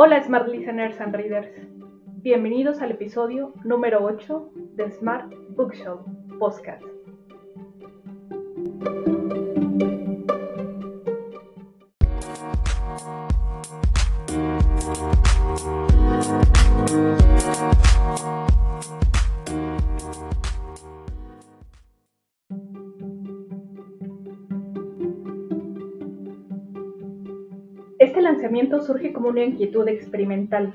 Hola Smart Listeners and Readers. Bienvenidos al episodio número 8 de Smart Bookshelf Podcast. Este lanzamiento surge como una inquietud experimental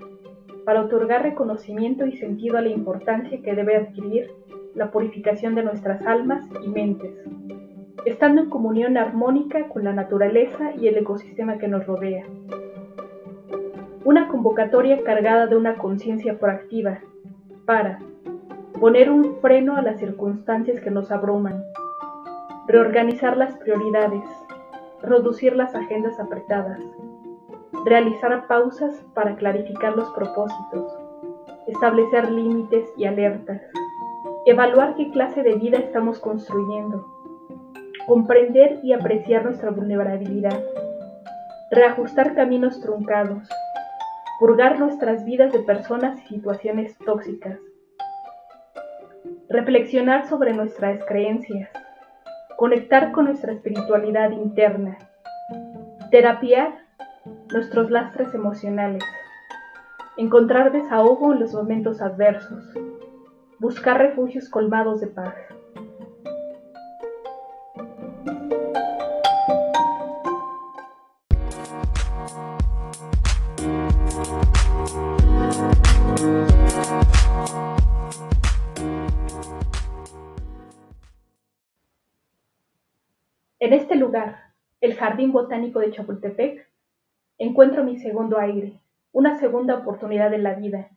para otorgar reconocimiento y sentido a la importancia que debe adquirir la purificación de nuestras almas y mentes, estando en comunión armónica con la naturaleza y el ecosistema que nos rodea. Una convocatoria cargada de una conciencia proactiva para poner un freno a las circunstancias que nos abruman, reorganizar las prioridades, reducir las agendas apretadas, realizar pausas para clarificar los propósitos, establecer límites y alertas, evaluar qué clase de vida estamos construyendo, comprender y apreciar nuestra vulnerabilidad, reajustar caminos truncados, purgar nuestras vidas de personas y situaciones tóxicas, reflexionar sobre nuestras creencias, conectar con nuestra espiritualidad interna, terapiar nuestros lastres emocionales, encontrar desahogo en los momentos adversos, buscar refugios colmados de paz. En este lugar, el Jardín Botánico de Chapultepec, encuentro mi segundo aire, una segunda oportunidad en la vida.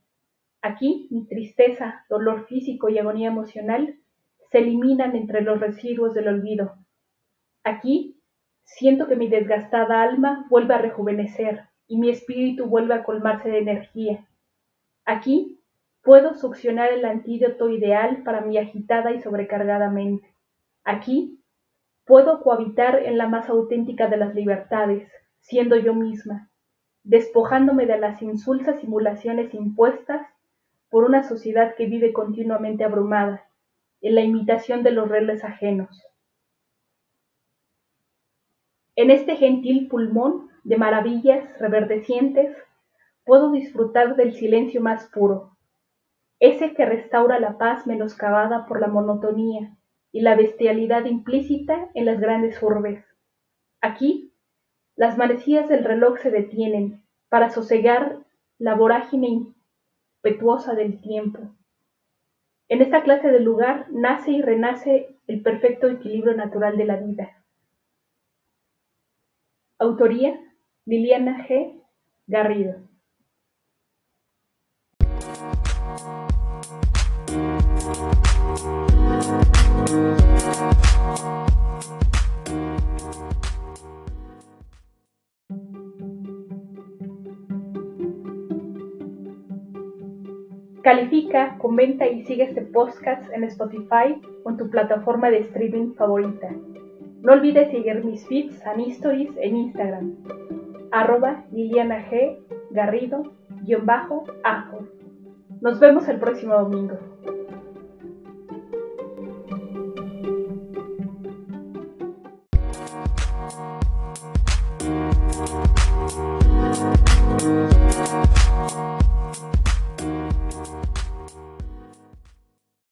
Aquí mi tristeza, dolor físico y agonía emocional se eliminan entre los residuos del olvido. Aquí siento que mi desgastada alma vuelve a rejuvenecer y mi espíritu vuelve a colmarse de energía. Aquí puedo succionar el antídoto ideal para mi agitada y sobrecargada mente. Aquí puedo cohabitar en la más auténtica de las libertades, siendo yo misma, despojándome de las insulsas simulaciones impuestas por una sociedad que vive continuamente abrumada, en la imitación de los reles ajenos. En este gentil pulmón de maravillas reverdecientes, puedo disfrutar del silencio más puro, ese que restaura la paz menoscabada por la monotonía y la bestialidad implícita en las grandes urbes. Aquí las manecillas del reloj se detienen para sosegar la vorágine impetuosa del tiempo. En esta clase de lugar nace y renace el perfecto equilibrio natural de la vida. Autoría Liliana G. Garrido. Califica, comenta y sigue este podcast en Spotify o en tu plataforma de streaming favorita. No olvides seguir mis feeds and stories en Instagram, arroba Liliana G. Nos vemos el próximo domingo.